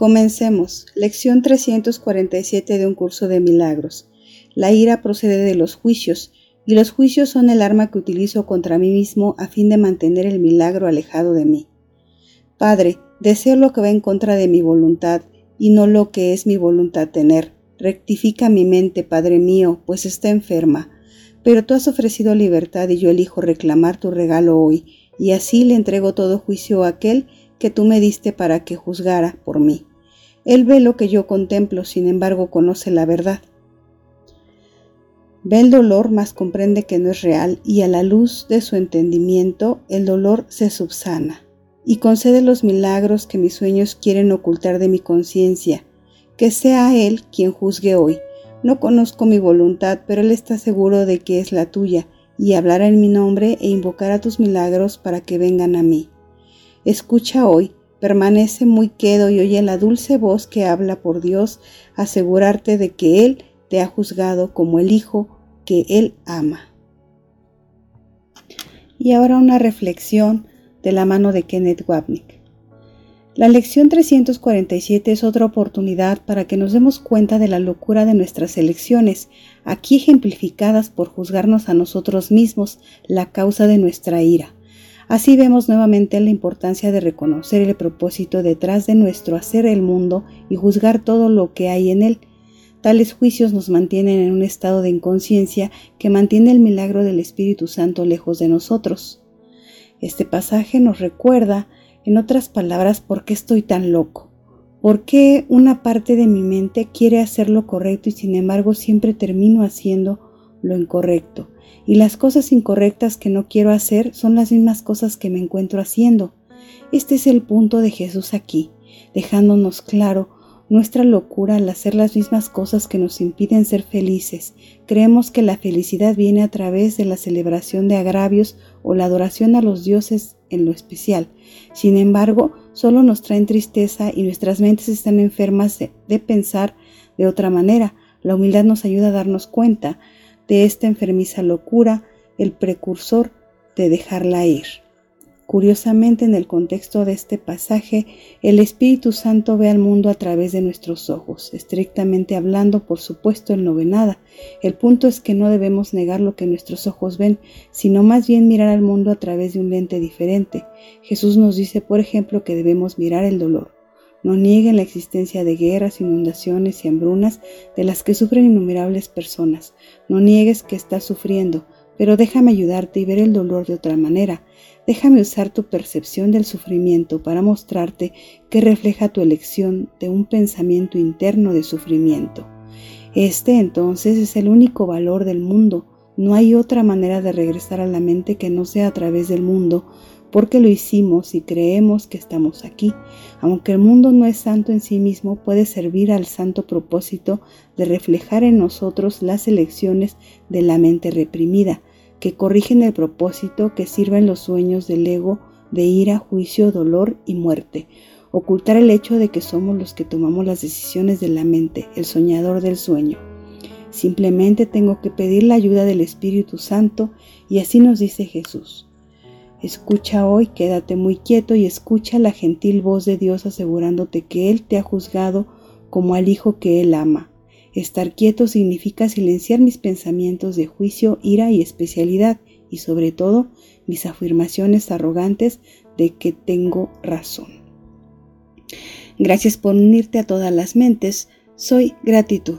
Comencemos. Lección 347 de un curso de milagros. La ira procede de los juicios, y los juicios son el arma que utilizo contra mí mismo a fin de mantener el milagro alejado de mí. Padre, deseo lo que va en contra de mi voluntad, y no lo que es mi voluntad tener. Rectifica mi mente, Padre mío, pues está enferma. Pero tú has ofrecido libertad y yo elijo reclamar tu regalo hoy, y así le entrego todo juicio a aquel que tú me diste para que juzgara por mí. Él ve lo que yo contemplo, sin embargo conoce la verdad. Ve el dolor, mas comprende que no es real, y a la luz de su entendimiento el dolor se subsana, y concede los milagros que mis sueños quieren ocultar de mi conciencia, que sea Él quien juzgue hoy. No conozco mi voluntad, pero Él está seguro de que es la tuya, y hablará en mi nombre e invocará tus milagros para que vengan a mí. Escucha hoy, Permanece muy quedo y oye la dulce voz que habla por Dios, asegurarte de que Él te ha juzgado como el Hijo que Él ama. Y ahora una reflexión de la mano de Kenneth Wapnick. La lección 347 es otra oportunidad para que nos demos cuenta de la locura de nuestras elecciones, aquí ejemplificadas por juzgarnos a nosotros mismos, la causa de nuestra ira. Así vemos nuevamente la importancia de reconocer el propósito detrás de nuestro hacer el mundo y juzgar todo lo que hay en él. Tales juicios nos mantienen en un estado de inconsciencia que mantiene el milagro del Espíritu Santo lejos de nosotros. Este pasaje nos recuerda, en otras palabras, por qué estoy tan loco, por qué una parte de mi mente quiere hacer lo correcto y sin embargo siempre termino haciendo lo incorrecto y las cosas incorrectas que no quiero hacer son las mismas cosas que me encuentro haciendo. Este es el punto de Jesús aquí, dejándonos claro nuestra locura al hacer las mismas cosas que nos impiden ser felices. Creemos que la felicidad viene a través de la celebración de agravios o la adoración a los dioses en lo especial. Sin embargo, solo nos traen tristeza y nuestras mentes están enfermas de, de pensar de otra manera. La humildad nos ayuda a darnos cuenta de esta enfermiza locura, el precursor de dejarla ir. Curiosamente, en el contexto de este pasaje, el Espíritu Santo ve al mundo a través de nuestros ojos, estrictamente hablando, por supuesto, él no ve nada. El punto es que no debemos negar lo que nuestros ojos ven, sino más bien mirar al mundo a través de un lente diferente. Jesús nos dice, por ejemplo, que debemos mirar el dolor. No nieguen la existencia de guerras, inundaciones y hambrunas de las que sufren innumerables personas. No niegues que estás sufriendo, pero déjame ayudarte y ver el dolor de otra manera. Déjame usar tu percepción del sufrimiento para mostrarte que refleja tu elección de un pensamiento interno de sufrimiento. Este entonces es el único valor del mundo. No hay otra manera de regresar a la mente que no sea a través del mundo, porque lo hicimos y creemos que estamos aquí. Aunque el mundo no es santo en sí mismo, puede servir al santo propósito de reflejar en nosotros las elecciones de la mente reprimida, que corrigen el propósito que sirven los sueños del ego de ira, juicio, dolor y muerte. Ocultar el hecho de que somos los que tomamos las decisiones de la mente, el soñador del sueño. Simplemente tengo que pedir la ayuda del Espíritu Santo y así nos dice Jesús. Escucha hoy, quédate muy quieto y escucha la gentil voz de Dios asegurándote que Él te ha juzgado como al Hijo que Él ama. Estar quieto significa silenciar mis pensamientos de juicio, ira y especialidad, y sobre todo mis afirmaciones arrogantes de que tengo razón. Gracias por unirte a todas las mentes. Soy gratitud.